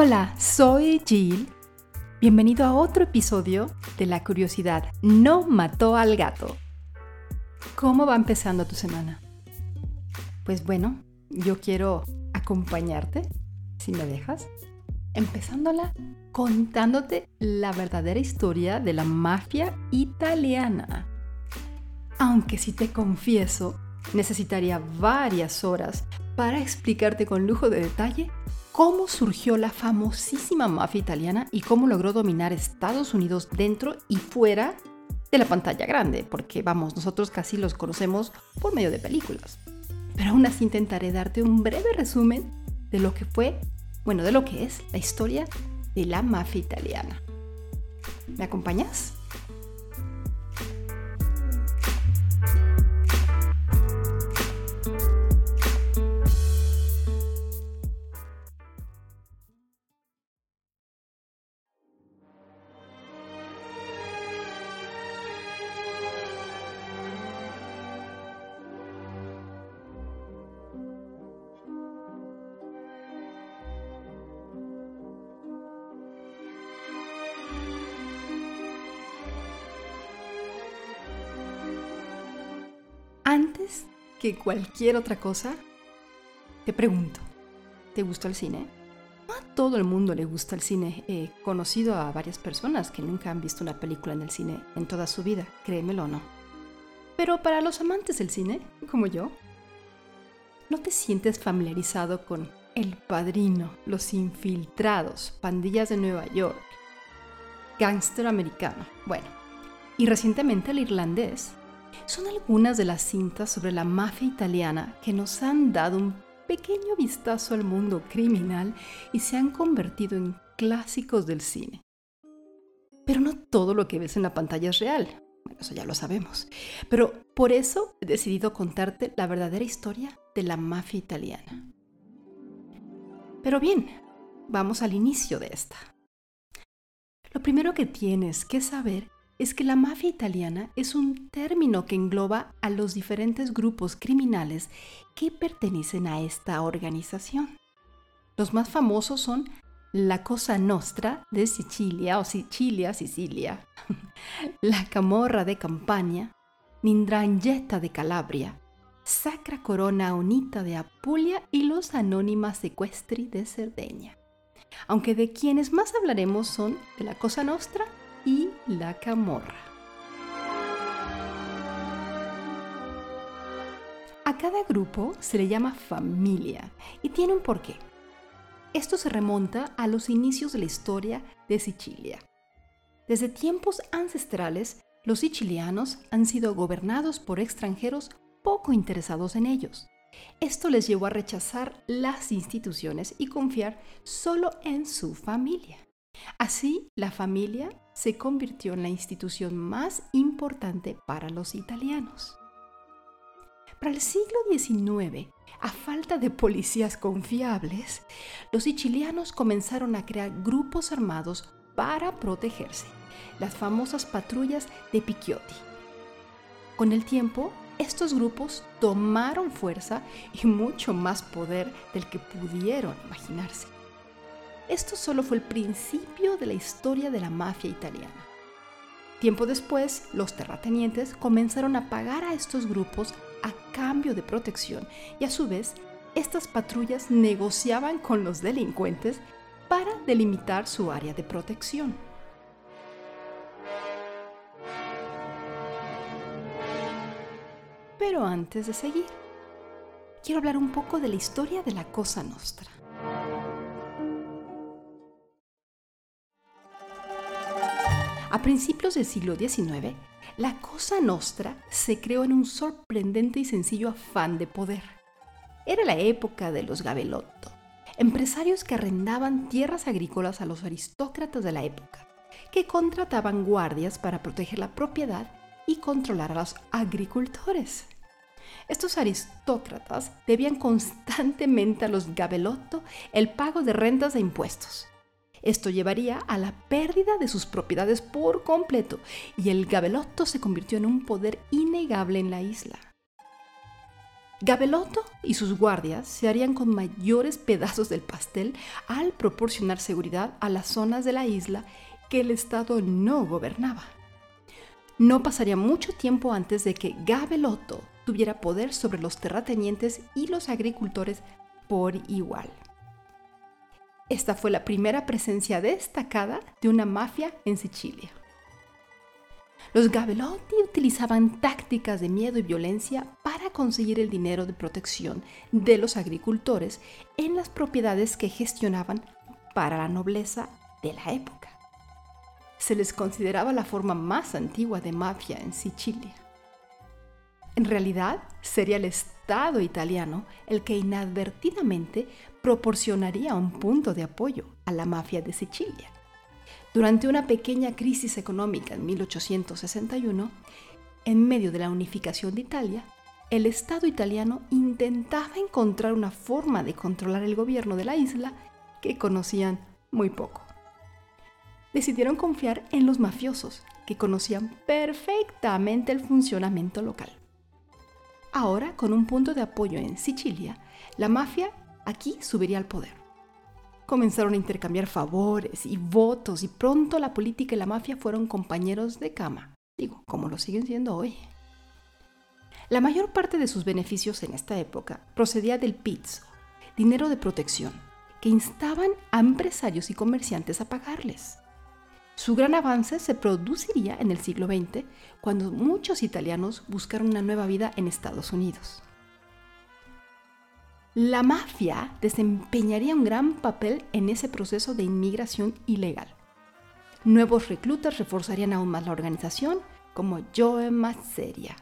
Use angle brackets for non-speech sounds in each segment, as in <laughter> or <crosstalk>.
Hola, soy Jill. Bienvenido a otro episodio de La curiosidad no mató al gato. ¿Cómo va empezando tu semana? Pues bueno, yo quiero acompañarte, si me dejas, empezándola contándote la verdadera historia de la mafia italiana. Aunque si te confieso, necesitaría varias horas para explicarte con lujo de detalle cómo surgió la famosísima mafia italiana y cómo logró dominar Estados Unidos dentro y fuera de la pantalla grande, porque vamos, nosotros casi los conocemos por medio de películas. Pero aún así intentaré darte un breve resumen de lo que fue, bueno, de lo que es la historia de la mafia italiana. ¿Me acompañas? Que cualquier otra cosa, te pregunto, ¿te gusta el cine? No a todo el mundo le gusta el cine. He conocido a varias personas que nunca han visto una película en el cine en toda su vida, créemelo o no. Pero para los amantes del cine, como yo, ¿no te sientes familiarizado con El Padrino, Los Infiltrados, Pandillas de Nueva York, Gangster Americano? Bueno, y recientemente el irlandés son algunas de las cintas sobre la mafia italiana que nos han dado un pequeño vistazo al mundo criminal y se han convertido en clásicos del cine. Pero no todo lo que ves en la pantalla es real. Bueno, eso ya lo sabemos. Pero por eso he decidido contarte la verdadera historia de la mafia italiana. Pero bien, vamos al inicio de esta. Lo primero que tienes que saber es que la mafia italiana es un término que engloba a los diferentes grupos criminales que pertenecen a esta organización. Los más famosos son la Cosa Nostra de Sicilia o Sicilia, Sicilia, <laughs> la Camorra de Campania, Nindrangheta de Calabria, Sacra Corona Unita de Apulia y los Anónimas Sequestri de Cerdeña. Aunque de quienes más hablaremos son de la Cosa Nostra y la camorra. A cada grupo se le llama familia y tiene un porqué. Esto se remonta a los inicios de la historia de Sicilia. Desde tiempos ancestrales, los sicilianos han sido gobernados por extranjeros poco interesados en ellos. Esto les llevó a rechazar las instituciones y confiar solo en su familia. Así, la familia se convirtió en la institución más importante para los italianos. Para el siglo XIX, a falta de policías confiables, los sicilianos comenzaron a crear grupos armados para protegerse, las famosas patrullas de Picchiotti. Con el tiempo, estos grupos tomaron fuerza y mucho más poder del que pudieron imaginarse. Esto solo fue el principio de la historia de la mafia italiana. Tiempo después, los terratenientes comenzaron a pagar a estos grupos a cambio de protección y a su vez, estas patrullas negociaban con los delincuentes para delimitar su área de protección. Pero antes de seguir, quiero hablar un poco de la historia de la Cosa Nostra. A principios del siglo XIX, la Cosa Nostra se creó en un sorprendente y sencillo afán de poder. Era la época de los Gabelotto, empresarios que arrendaban tierras agrícolas a los aristócratas de la época, que contrataban guardias para proteger la propiedad y controlar a los agricultores. Estos aristócratas debían constantemente a los Gabelotto el pago de rentas e impuestos esto llevaría a la pérdida de sus propiedades por completo y el gabelotto se convirtió en un poder innegable en la isla. Gabelotto y sus guardias se harían con mayores pedazos del pastel al proporcionar seguridad a las zonas de la isla que el Estado no gobernaba. No pasaría mucho tiempo antes de que Gabelotto tuviera poder sobre los terratenientes y los agricultores por igual. Esta fue la primera presencia destacada de una mafia en Sicilia. Los Gabelotti utilizaban tácticas de miedo y violencia para conseguir el dinero de protección de los agricultores en las propiedades que gestionaban para la nobleza de la época. Se les consideraba la forma más antigua de mafia en Sicilia. En realidad, sería el Estado italiano el que inadvertidamente proporcionaría un punto de apoyo a la mafia de Sicilia. Durante una pequeña crisis económica en 1861, en medio de la unificación de Italia, el Estado italiano intentaba encontrar una forma de controlar el gobierno de la isla que conocían muy poco. Decidieron confiar en los mafiosos, que conocían perfectamente el funcionamiento local. Ahora, con un punto de apoyo en Sicilia, la mafia aquí subiría al poder. Comenzaron a intercambiar favores y votos y pronto la política y la mafia fueron compañeros de cama, digo, como lo siguen siendo hoy. La mayor parte de sus beneficios en esta época procedía del pizzo, dinero de protección, que instaban a empresarios y comerciantes a pagarles. Su gran avance se produciría en el siglo XX, cuando muchos italianos buscaron una nueva vida en Estados Unidos. La mafia desempeñaría un gran papel en ese proceso de inmigración ilegal. Nuevos reclutas reforzarían aún más la organización, como Joe Mazzeria.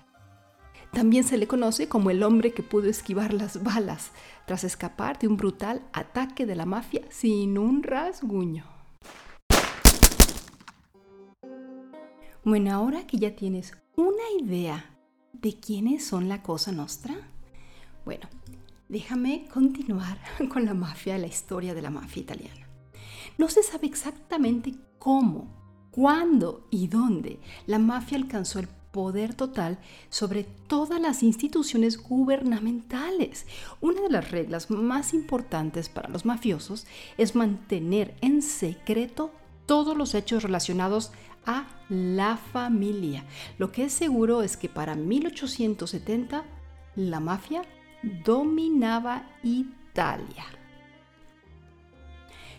También se le conoce como el hombre que pudo esquivar las balas tras escapar de un brutal ataque de la mafia sin un rasguño. Bueno, ahora que ya tienes una idea de quiénes son la Cosa Nostra, bueno, déjame continuar <laughs> con la mafia, la historia de la mafia italiana. No se sabe exactamente cómo, cuándo y dónde la mafia alcanzó el poder total sobre todas las instituciones gubernamentales. Una de las reglas más importantes para los mafiosos es mantener en secreto todos los hechos relacionados a la familia. Lo que es seguro es que para 1870 la mafia dominaba Italia.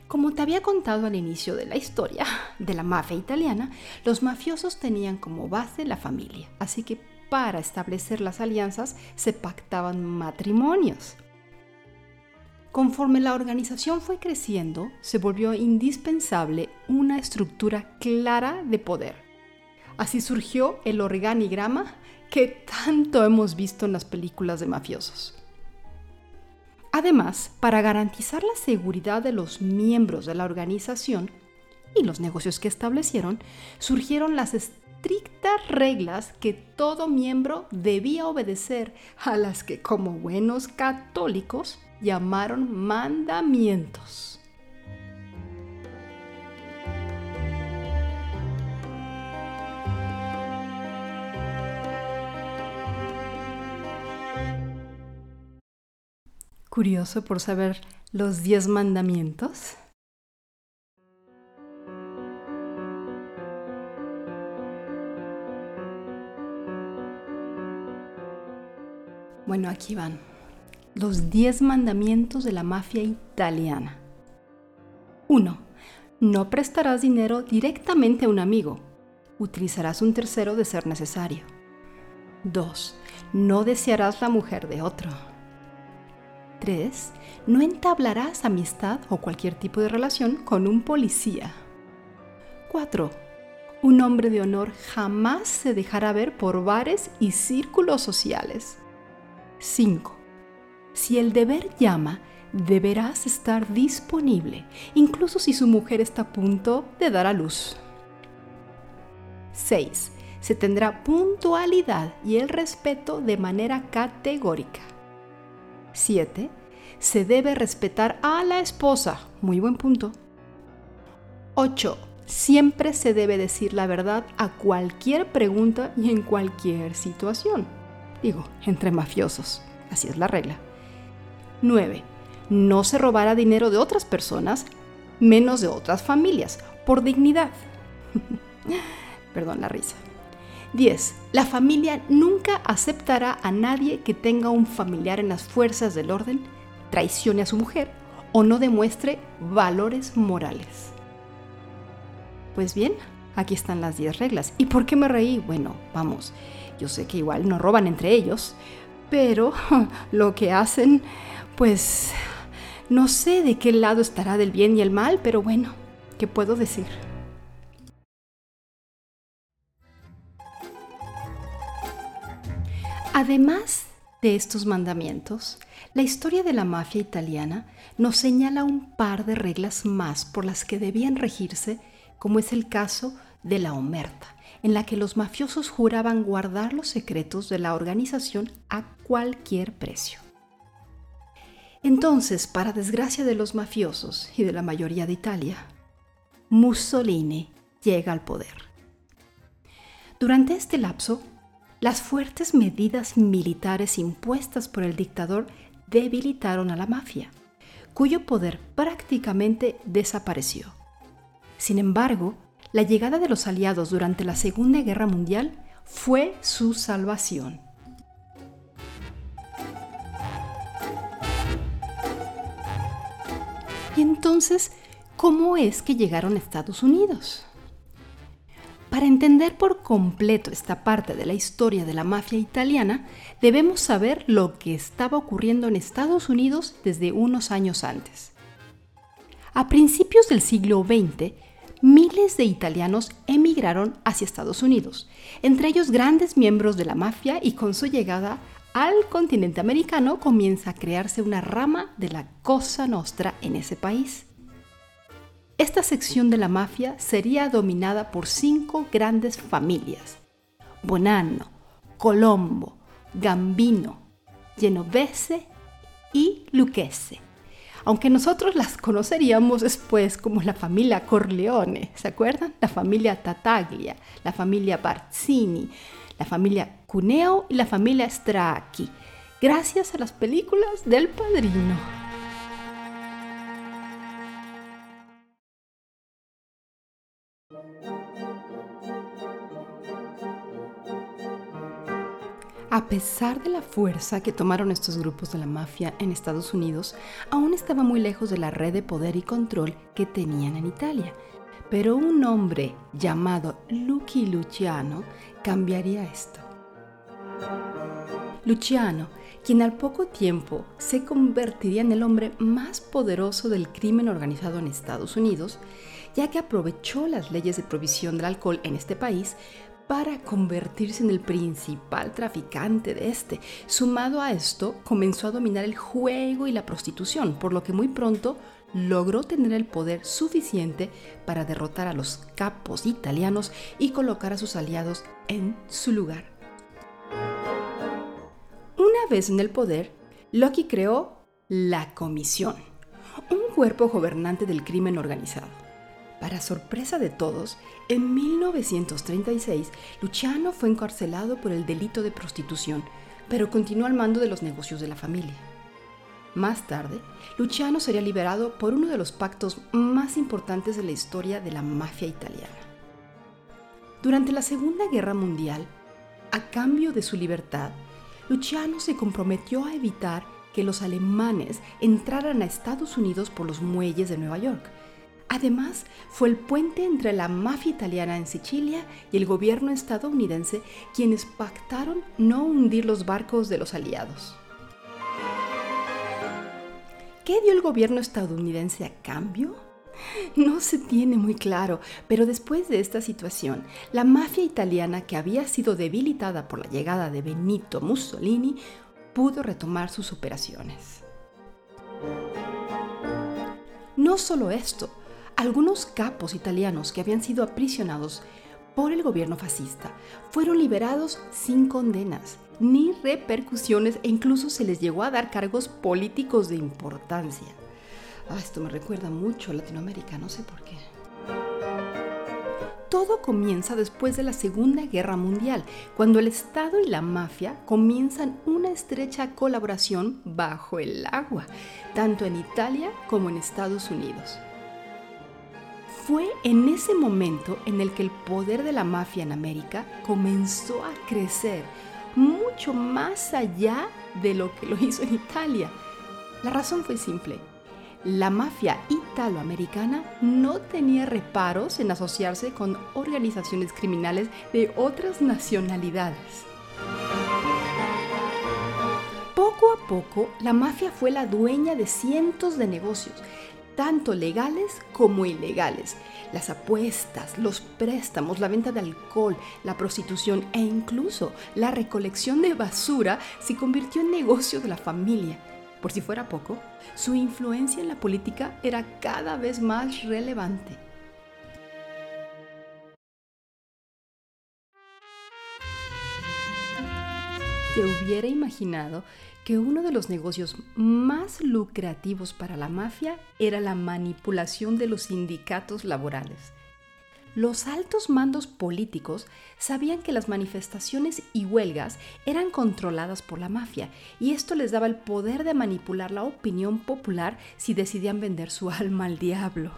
Como te había contado al inicio de la historia de la mafia italiana, los mafiosos tenían como base la familia, así que para establecer las alianzas se pactaban matrimonios. Conforme la organización fue creciendo, se volvió indispensable una estructura clara de poder. Así surgió el organigrama que tanto hemos visto en las películas de mafiosos. Además, para garantizar la seguridad de los miembros de la organización y los negocios que establecieron, surgieron las estrictas reglas que todo miembro debía obedecer, a las que como buenos católicos llamaron mandamientos. curioso por saber los diez mandamientos? Bueno, aquí van. Los diez mandamientos de la mafia italiana. 1. No prestarás dinero directamente a un amigo. Utilizarás un tercero de ser necesario. 2. No desearás la mujer de otro. 3. No entablarás amistad o cualquier tipo de relación con un policía. 4. Un hombre de honor jamás se dejará ver por bares y círculos sociales. 5. Si el deber llama, deberás estar disponible, incluso si su mujer está a punto de dar a luz. 6. Se tendrá puntualidad y el respeto de manera categórica. 7. Se debe respetar a la esposa. Muy buen punto. 8. Siempre se debe decir la verdad a cualquier pregunta y en cualquier situación. Digo, entre mafiosos. así es la regla. 9. No se robará dinero de otras personas, menos de otras familias, por dignidad. <laughs> Perdón la risa. 10. La familia nunca aceptará a nadie que tenga un familiar en las fuerzas del orden, traicione a su mujer o no demuestre valores morales. Pues bien, aquí están las 10 reglas. ¿Y por qué me reí? Bueno, vamos, yo sé que igual no roban entre ellos, pero <laughs> lo que hacen, pues no sé de qué lado estará del bien y el mal, pero bueno, ¿qué puedo decir? Además de estos mandamientos, la historia de la mafia italiana nos señala un par de reglas más por las que debían regirse, como es el caso de la omerta, en la que los mafiosos juraban guardar los secretos de la organización a cualquier precio. Entonces, para desgracia de los mafiosos y de la mayoría de Italia, Mussolini llega al poder. Durante este lapso, las fuertes medidas militares impuestas por el dictador debilitaron a la mafia, cuyo poder prácticamente desapareció. Sin embargo, la llegada de los aliados durante la Segunda Guerra Mundial fue su salvación. Y entonces, ¿cómo es que llegaron a Estados Unidos? Para entender por completo esta parte de la historia de la mafia italiana, debemos saber lo que estaba ocurriendo en Estados Unidos desde unos años antes. A principios del siglo XX, miles de italianos emigraron hacia Estados Unidos, entre ellos grandes miembros de la mafia y con su llegada al continente americano comienza a crearse una rama de la Cosa Nostra en ese país. Esta sección de la mafia sería dominada por cinco grandes familias: Bonanno, Colombo, Gambino, Genovese y Lucchese. Aunque nosotros las conoceríamos después como la familia Corleone, ¿se acuerdan? La familia Tataglia, la familia Barzini, la familia Cuneo y la familia Stracchi, gracias a las películas del padrino. A pesar de la fuerza que tomaron estos grupos de la mafia en Estados Unidos, aún estaba muy lejos de la red de poder y control que tenían en Italia. Pero un hombre llamado Lucky Luciano cambiaría esto. Luciano, quien al poco tiempo se convertiría en el hombre más poderoso del crimen organizado en Estados Unidos, ya que aprovechó las leyes de provisión del alcohol en este país para convertirse en el principal traficante de este. Sumado a esto, comenzó a dominar el juego y la prostitución, por lo que muy pronto logró tener el poder suficiente para derrotar a los capos italianos y colocar a sus aliados en su lugar. Una vez en el poder, Loki creó la Comisión, un cuerpo gobernante del crimen organizado para sorpresa de todos, en 1936 Luciano fue encarcelado por el delito de prostitución, pero continuó al mando de los negocios de la familia. Más tarde, Luciano sería liberado por uno de los pactos más importantes de la historia de la mafia italiana. Durante la Segunda Guerra Mundial, a cambio de su libertad, Luciano se comprometió a evitar que los alemanes entraran a Estados Unidos por los muelles de Nueva York, Además, fue el puente entre la mafia italiana en Sicilia y el gobierno estadounidense quienes pactaron no hundir los barcos de los aliados. ¿Qué dio el gobierno estadounidense a cambio? No se tiene muy claro, pero después de esta situación, la mafia italiana que había sido debilitada por la llegada de Benito Mussolini pudo retomar sus operaciones. No solo esto, algunos capos italianos que habían sido aprisionados por el gobierno fascista fueron liberados sin condenas ni repercusiones e incluso se les llegó a dar cargos políticos de importancia. Ah, esto me recuerda mucho a Latinoamérica, no sé por qué. Todo comienza después de la Segunda Guerra Mundial, cuando el Estado y la mafia comienzan una estrecha colaboración bajo el agua, tanto en Italia como en Estados Unidos. Fue en ese momento en el que el poder de la mafia en América comenzó a crecer mucho más allá de lo que lo <laughs> hizo en Italia. La razón fue simple la mafia italoamericana no tenía reparos en asociarse con organizaciones criminales de otras nacionalidades. Poco a poco, la mafia fue la dueña de cientos de negocios, tanto legales como ilegales. Las apuestas, los préstamos, la venta de alcohol, la prostitución e incluso la recolección de basura se convirtió en negocio de la familia. Por si fuera poco, su influencia en la política era cada vez más relevante. ¿Te hubiera imaginado que uno de los negocios más lucrativos para la mafia era la manipulación de los sindicatos laborales? Los altos mandos políticos sabían que las manifestaciones y huelgas eran controladas por la mafia y esto les daba el poder de manipular la opinión popular si decidían vender su <laughs> alma al diablo.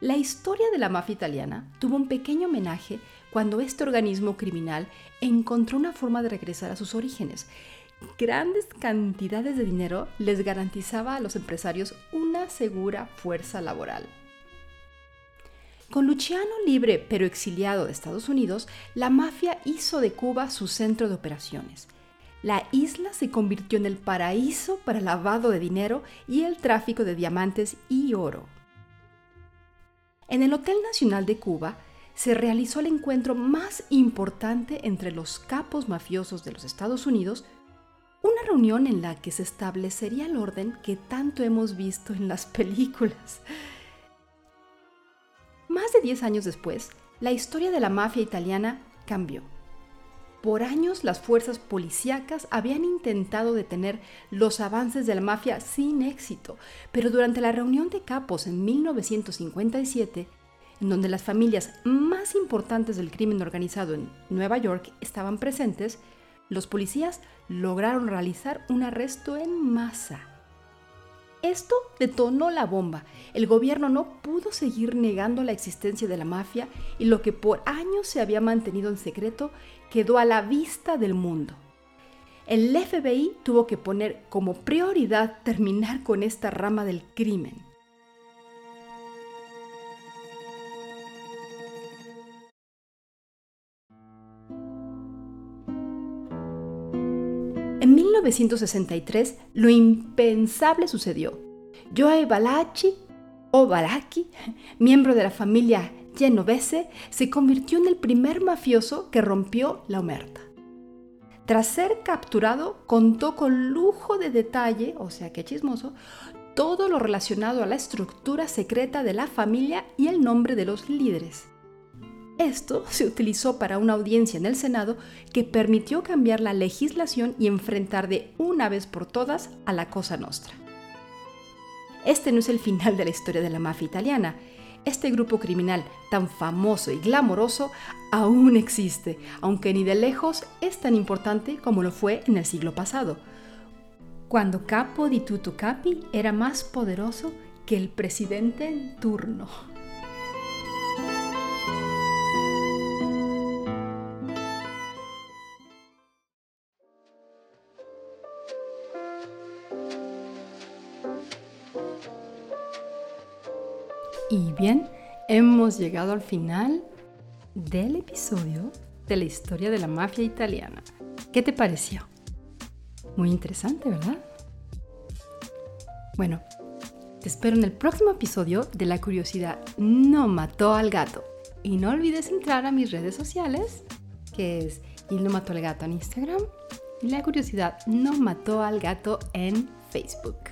La historia de la mafia italiana tuvo un pequeño homenaje cuando este organismo criminal encontró una forma de regresar a sus orígenes. Grandes cantidades de dinero les garantizaba a los empresarios una segura fuerza laboral. Con Luciano libre pero exiliado de Estados Unidos, la mafia hizo de Cuba su centro de operaciones. La isla se convirtió en el paraíso para el lavado de dinero y el tráfico de diamantes y oro. En el Hotel Nacional de Cuba se realizó el encuentro más importante entre los capos mafiosos de los Estados Unidos, una reunión en la que se establecería el orden que tanto hemos visto en las películas. Más de 10 años después, la historia de la mafia italiana cambió. Por años las fuerzas policíacas habían intentado detener los avances de la mafia sin éxito, pero durante la reunión de capos en 1957, en donde las familias más importantes del crimen organizado en Nueva York estaban presentes, los policías lograron realizar un arresto en masa. Esto detonó la bomba. El gobierno no pudo seguir negando la existencia de la mafia y lo que por años se había mantenido en secreto quedó a la vista del mundo. El FBI tuvo que poner como prioridad terminar con esta rama del crimen. 1963, lo impensable sucedió. Joe Balachi, o Balaki, miembro de la familia Genovese, se convirtió en el primer mafioso que rompió la omerta. Tras ser capturado, contó con lujo de detalle, o sea que chismoso, todo lo relacionado a la estructura secreta de la familia y el nombre de los líderes. Esto se utilizó para una audiencia en el Senado que permitió cambiar la legislación y enfrentar de una vez por todas a la Cosa Nostra. Este no es el final de la historia de la mafia italiana. Este grupo criminal tan famoso y glamoroso aún existe, aunque ni de lejos es tan importante como lo fue en el siglo pasado, cuando Capo di Tutto Capi era más poderoso que el presidente en turno. Y bien, hemos llegado al final del episodio de la historia de la mafia italiana. ¿Qué te pareció? Muy interesante, ¿verdad? Bueno, te espero en el próximo episodio de La curiosidad no mató al gato. Y no olvides entrar a mis redes sociales, que es Y no mató al gato en Instagram y La curiosidad no mató al gato en Facebook.